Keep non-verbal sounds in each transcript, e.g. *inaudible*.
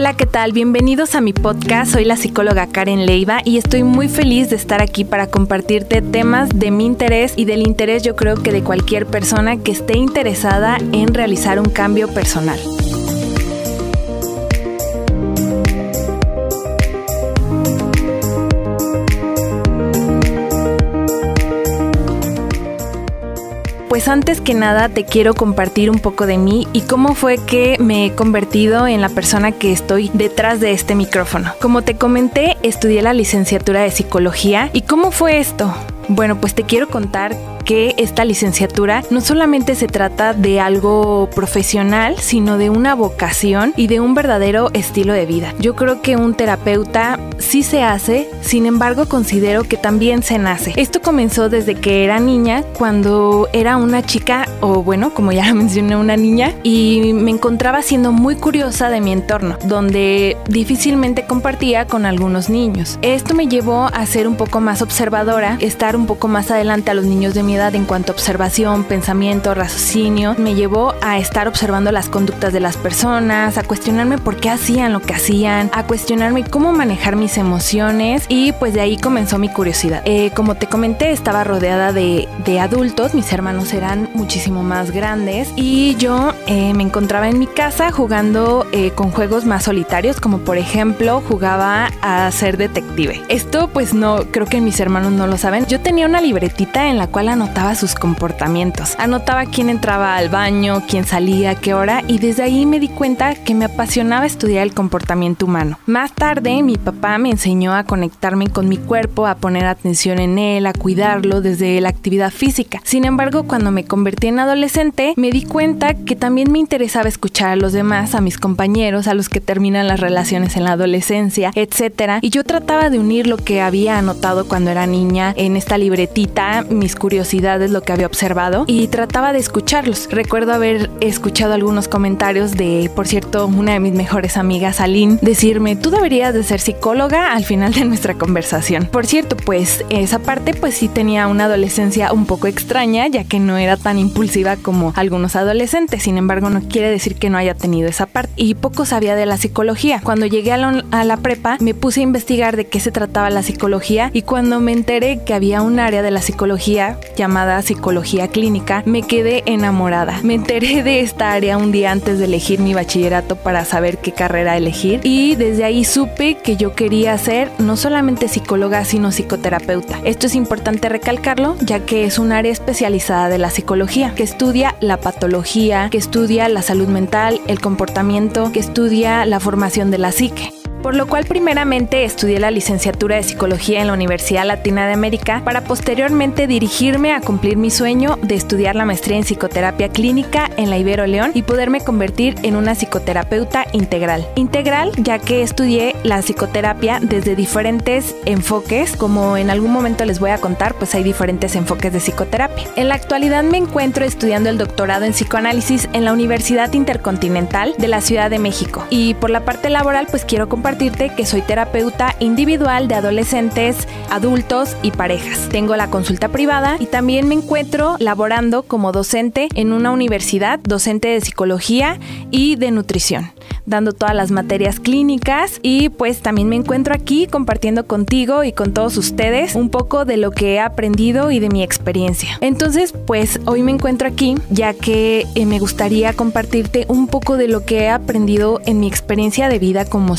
Hola, ¿qué tal? Bienvenidos a mi podcast. Soy la psicóloga Karen Leiva y estoy muy feliz de estar aquí para compartirte temas de mi interés y del interés yo creo que de cualquier persona que esté interesada en realizar un cambio personal. Pues antes que nada te quiero compartir un poco de mí y cómo fue que me he convertido en la persona que estoy detrás de este micrófono. Como te comenté, estudié la licenciatura de psicología y cómo fue esto. Bueno, pues te quiero contar que esta licenciatura no solamente se trata de algo profesional, sino de una vocación y de un verdadero estilo de vida. Yo creo que un terapeuta sí se hace, sin embargo considero que también se nace. Esto comenzó desde que era niña, cuando era una chica, o bueno, como ya *laughs* mencioné, una niña, y me encontraba siendo muy curiosa de mi entorno, donde difícilmente compartía con algunos niños. Esto me llevó a ser un poco más observadora, estar un poco más adelante a los niños de mi edad en cuanto a observación, pensamiento, raciocinio. Me llevó a estar observando las conductas de las personas, a cuestionarme por qué hacían lo que hacían, a cuestionarme cómo manejar mis emociones y pues de ahí comenzó mi curiosidad. Eh, como te comenté, estaba rodeada de, adultos, mis hermanos eran muchísimo más grandes y yo eh, me encontraba en mi casa jugando eh, con juegos más solitarios, como por ejemplo jugaba a ser detective. Esto pues no, creo que mis hermanos no lo saben. Yo tenía una libretita en la cual anotaba sus comportamientos. Anotaba quién entraba al baño, quién salía, qué hora y desde ahí me di cuenta que me apasionaba estudiar el comportamiento humano. Más tarde mi papá me enseñó a conectarme con mi cuerpo, a poner atención en él, a cuidarlo desde la actividad física. Sin embargo, cuando me convertí en adolescente, me di cuenta que también me interesaba escuchar a los demás, a mis compañeros, a los que terminan las relaciones en la adolescencia, etc. Y yo trataba de unir lo que había anotado cuando era niña en esta libretita, mis curiosidades, lo que había observado, y trataba de escucharlos. Recuerdo haber escuchado algunos comentarios de, por cierto, una de mis mejores amigas, Aline, decirme, tú deberías de ser psicóloga al final de nuestra conversación. Por cierto, pues esa parte pues sí tenía una adolescencia un poco extraña, ya que no era tan impulsiva como algunos adolescentes. Sin embargo, no quiere decir que no haya tenido esa parte. Y poco sabía de la psicología. Cuando llegué a la, a la prepa, me puse a investigar de qué se trataba la psicología y cuando me enteré que había un área de la psicología llamada psicología clínica, me quedé enamorada. Me enteré de esta área un día antes de elegir mi bachillerato para saber qué carrera elegir y desde ahí supe que yo quería ser no solamente psicóloga, sino psicoterapeuta. Esto es importante recalcarlo, ya que es un área especializada de la psicología, que estudia la patología, que estudia la salud mental, el comportamiento, que estudia la formación de la psique. Por lo cual primeramente estudié la licenciatura de psicología en la Universidad Latina de América para posteriormente dirigirme a cumplir mi sueño de estudiar la maestría en psicoterapia clínica en la Ibero León y poderme convertir en una psicoterapeuta integral. Integral ya que estudié la psicoterapia desde diferentes enfoques, como en algún momento les voy a contar, pues hay diferentes enfoques de psicoterapia. En la actualidad me encuentro estudiando el doctorado en psicoanálisis en la Universidad Intercontinental de la Ciudad de México y por la parte laboral pues quiero compartir que soy terapeuta individual de adolescentes, adultos y parejas. Tengo la consulta privada y también me encuentro laborando como docente en una universidad, docente de psicología y de nutrición dando todas las materias clínicas y pues también me encuentro aquí compartiendo contigo y con todos ustedes un poco de lo que he aprendido y de mi experiencia. Entonces pues hoy me encuentro aquí ya que eh, me gustaría compartirte un poco de lo que he aprendido en mi experiencia de vida como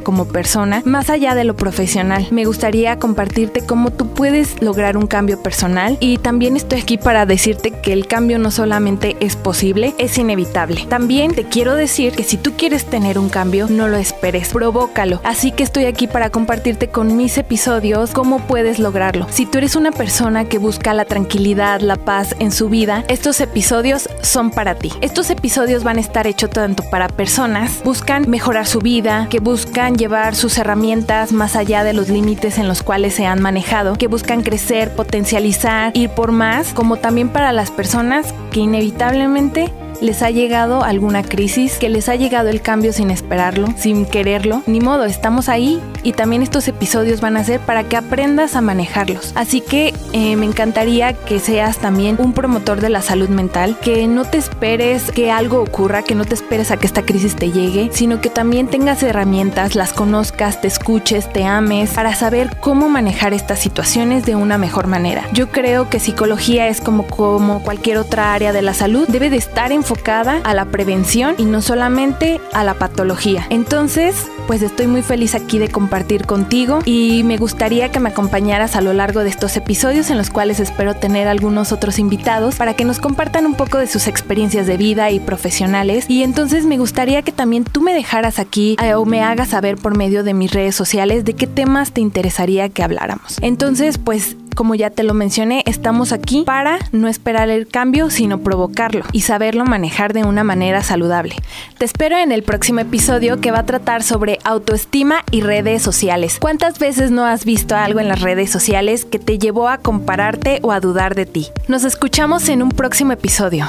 como persona, más allá de lo profesional. Me gustaría compartirte cómo tú puedes lograr un cambio personal y también estoy aquí para decirte que el cambio no solamente es posible, es inevitable. También te quiero decir que si tú quieres tener un cambio, no lo esperes, provócalo. Así que estoy aquí para compartirte con mis episodios cómo puedes lograrlo. Si tú eres una persona que busca la tranquilidad, la paz en su vida, estos episodios son para ti. Estos episodios van a estar hechos tanto para personas buscan mejorar su vida, que buscan buscan llevar sus herramientas más allá de los límites en los cuales se han manejado, que buscan crecer, potencializar, ir por más, como también para las personas que inevitablemente les ha llegado alguna crisis, que les ha llegado el cambio sin esperarlo, sin quererlo. Ni modo, estamos ahí y también estos episodios van a ser para que aprendas a manejarlos. Así que eh, me encantaría que seas también un promotor de la salud mental, que no te esperes que algo ocurra, que no te esperes a que esta crisis te llegue, sino que también tengas herramientas, las conozcas, te escuches, te ames, para saber cómo manejar estas situaciones de una mejor manera. Yo creo que psicología es como, como cualquier otra área de la salud, debe de estar enfocada a la prevención y no solamente a la patología. Entonces, pues estoy muy feliz aquí de compartir contigo y me gustaría que me acompañaras a lo largo de estos episodios en los cuales espero tener algunos otros invitados para que nos compartan un poco de sus experiencias de vida y profesionales y entonces me gustaría que también tú me dejaras aquí eh, o me hagas saber por medio de mis redes sociales de qué temas te interesaría que habláramos. Entonces, pues como ya te lo mencioné, estamos aquí para no esperar el cambio, sino provocarlo y saberlo manejar de una manera saludable. Te espero en el próximo episodio que va a tratar sobre autoestima y redes sociales. ¿Cuántas veces no has visto algo en las redes sociales que te llevó a compararte o a dudar de ti? Nos escuchamos en un próximo episodio.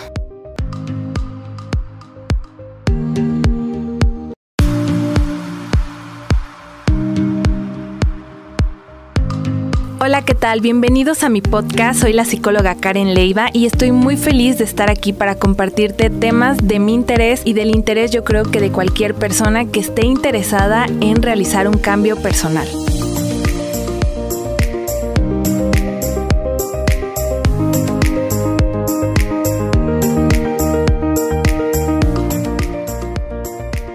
Hola, ¿qué tal? Bienvenidos a mi podcast. Soy la psicóloga Karen Leiva y estoy muy feliz de estar aquí para compartirte temas de mi interés y del interés yo creo que de cualquier persona que esté interesada en realizar un cambio personal.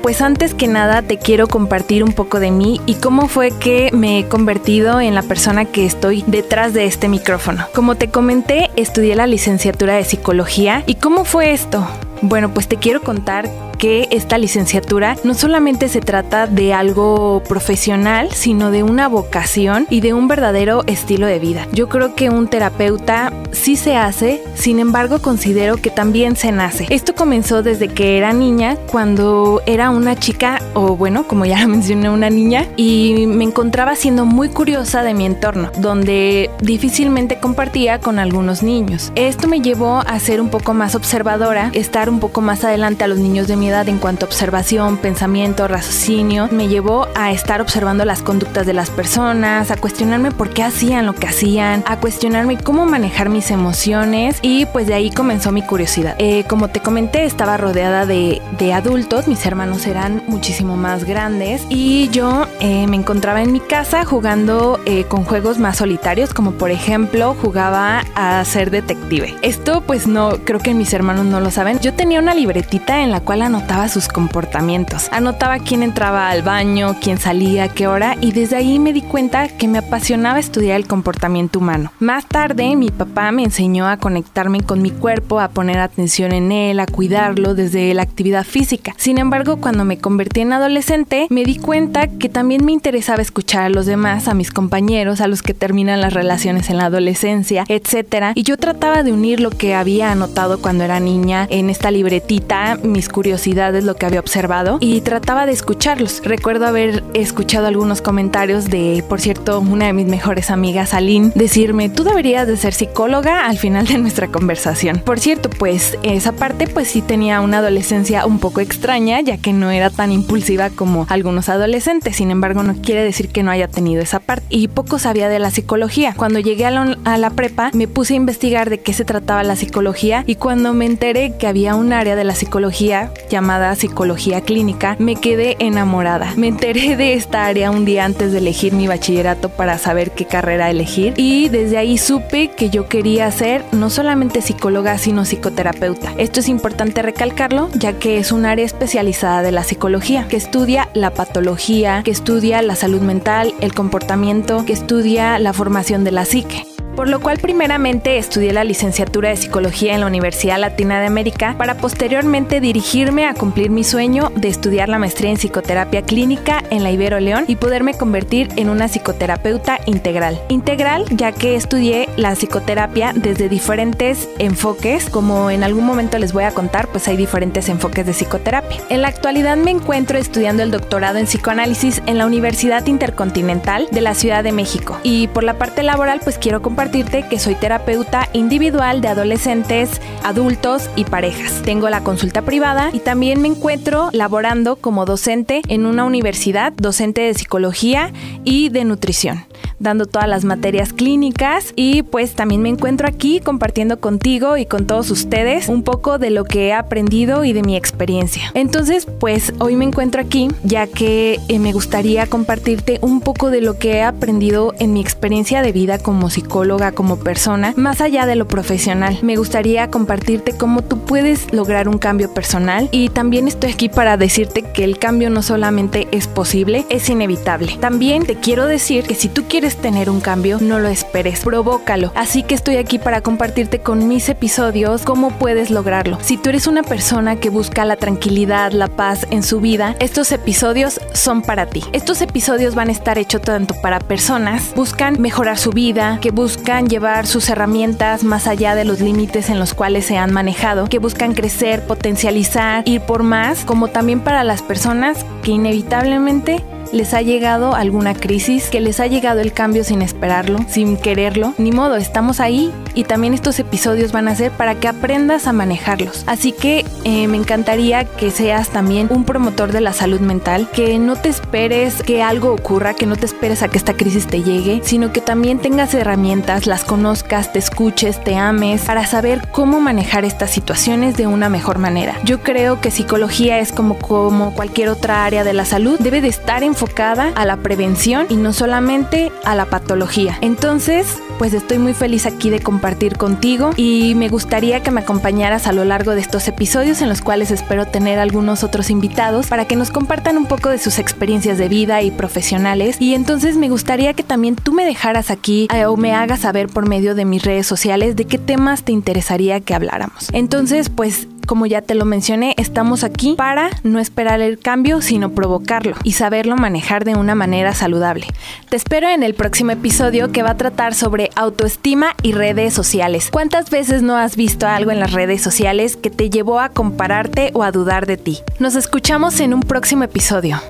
Pues antes que nada te quiero compartir un poco de mí y cómo fue que me he convertido en la persona que estoy detrás de este micrófono. Como te comenté, estudié la licenciatura de psicología y cómo fue esto. Bueno, pues te quiero contar que esta licenciatura no solamente se trata de algo profesional, sino de una vocación y de un verdadero estilo de vida. Yo creo que un terapeuta sí se hace, sin embargo considero que también se nace. Esto comenzó desde que era niña, cuando era una chica, o bueno, como ya *laughs* mencioné, una niña, y me encontraba siendo muy curiosa de mi entorno, donde difícilmente compartía con algunos niños. Esto me llevó a ser un poco más observadora, estar un poco más adelante a los niños de mi en cuanto a observación, pensamiento, raciocinio, me llevó a estar observando las conductas de las personas, a cuestionarme por qué hacían lo que hacían, a cuestionarme cómo manejar mis emociones y pues de ahí comenzó mi curiosidad. Eh, como te comenté, estaba rodeada de, adultos, mis hermanos eran muchísimo más grandes y yo eh, me encontraba en mi casa jugando eh, con juegos más solitarios, como por ejemplo jugaba a ser detective. Esto pues no, creo que mis hermanos no lo saben. Yo tenía una libretita en la cual anotaba anotaba sus comportamientos. Anotaba quién entraba al baño, quién salía, qué hora y desde ahí me di cuenta que me apasionaba estudiar el comportamiento humano. Más tarde mi papá me enseñó a conectarme con mi cuerpo, a poner atención en él, a cuidarlo desde la actividad física. Sin embargo, cuando me convertí en adolescente, me di cuenta que también me interesaba escuchar a los demás, a mis compañeros, a los que terminan las relaciones en la adolescencia, etc. Y yo trataba de unir lo que había anotado cuando era niña en esta libretita, mis curiosidades lo que había observado y trataba de escucharlos. Recuerdo haber escuchado algunos comentarios de, por cierto, una de mis mejores amigas, Aline, decirme, tú deberías de ser psicóloga al final de nuestra conversación. Por cierto, pues esa parte pues sí tenía una adolescencia un poco extraña, ya que no era tan impulsiva como algunos adolescentes. Sin embargo, no quiere decir que no haya tenido esa parte. Y poco sabía de la psicología. Cuando llegué a la, a la prepa, me puse a investigar de qué se trataba la psicología y cuando me enteré que había un área de la psicología llamada psicología clínica, me quedé enamorada. Me enteré de esta área un día antes de elegir mi bachillerato para saber qué carrera elegir y desde ahí supe que yo quería ser no solamente psicóloga, sino psicoterapeuta. Esto es importante recalcarlo, ya que es un área especializada de la psicología, que estudia la patología, que estudia la salud mental, el comportamiento, que estudia la formación de la psique por lo cual primeramente estudié la licenciatura de psicología en la Universidad Latina de América para posteriormente dirigirme a cumplir mi sueño de estudiar la maestría en psicoterapia clínica en la Ibero León y poderme convertir en una psicoterapeuta integral. Integral ya que estudié la psicoterapia desde diferentes enfoques, como en algún momento les voy a contar, pues hay diferentes enfoques de psicoterapia. En la actualidad me encuentro estudiando el doctorado en psicoanálisis en la Universidad Intercontinental de la Ciudad de México. Y por la parte laboral, pues quiero que soy terapeuta individual de adolescentes, adultos y parejas. Tengo la consulta privada y también me encuentro laborando como docente en una universidad, docente de psicología y de nutrición dando todas las materias clínicas y pues también me encuentro aquí compartiendo contigo y con todos ustedes un poco de lo que he aprendido y de mi experiencia. Entonces pues hoy me encuentro aquí ya que eh, me gustaría compartirte un poco de lo que he aprendido en mi experiencia de vida como psicóloga, como persona, más allá de lo profesional. Me gustaría compartirte cómo tú puedes lograr un cambio personal y también estoy aquí para decirte que el cambio no solamente es posible, es inevitable. También te quiero decir que si tú quieres tener un cambio, no lo esperes, provócalo. Así que estoy aquí para compartirte con mis episodios cómo puedes lograrlo. Si tú eres una persona que busca la tranquilidad, la paz en su vida, estos episodios son para ti. Estos episodios van a estar hechos tanto para personas buscan mejorar su vida, que buscan llevar sus herramientas más allá de los límites en los cuales se han manejado, que buscan crecer, potencializar, ir por más, como también para las personas que inevitablemente les ha llegado alguna crisis, que les ha llegado el cambio sin esperarlo, sin quererlo. Ni modo, estamos ahí y también estos episodios van a ser para que aprendas a manejarlos. Así que eh, me encantaría que seas también un promotor de la salud mental, que no te esperes que algo ocurra, que no te esperes a que esta crisis te llegue, sino que también tengas herramientas, las conozcas, te escuches, te ames, para saber cómo manejar estas situaciones de una mejor manera. Yo creo que psicología es como, como cualquier otra área de la salud, debe de estar en enfocada a la prevención y no solamente a la patología. Entonces, pues estoy muy feliz aquí de compartir contigo y me gustaría que me acompañaras a lo largo de estos episodios en los cuales espero tener algunos otros invitados para que nos compartan un poco de sus experiencias de vida y profesionales y entonces me gustaría que también tú me dejaras aquí eh, o me hagas saber por medio de mis redes sociales de qué temas te interesaría que habláramos. Entonces, pues como ya te lo mencioné, estamos aquí para no esperar el cambio, sino provocarlo y saberlo manejar de una manera saludable. Te espero en el próximo episodio que va a tratar sobre autoestima y redes sociales. ¿Cuántas veces no has visto algo en las redes sociales que te llevó a compararte o a dudar de ti? Nos escuchamos en un próximo episodio.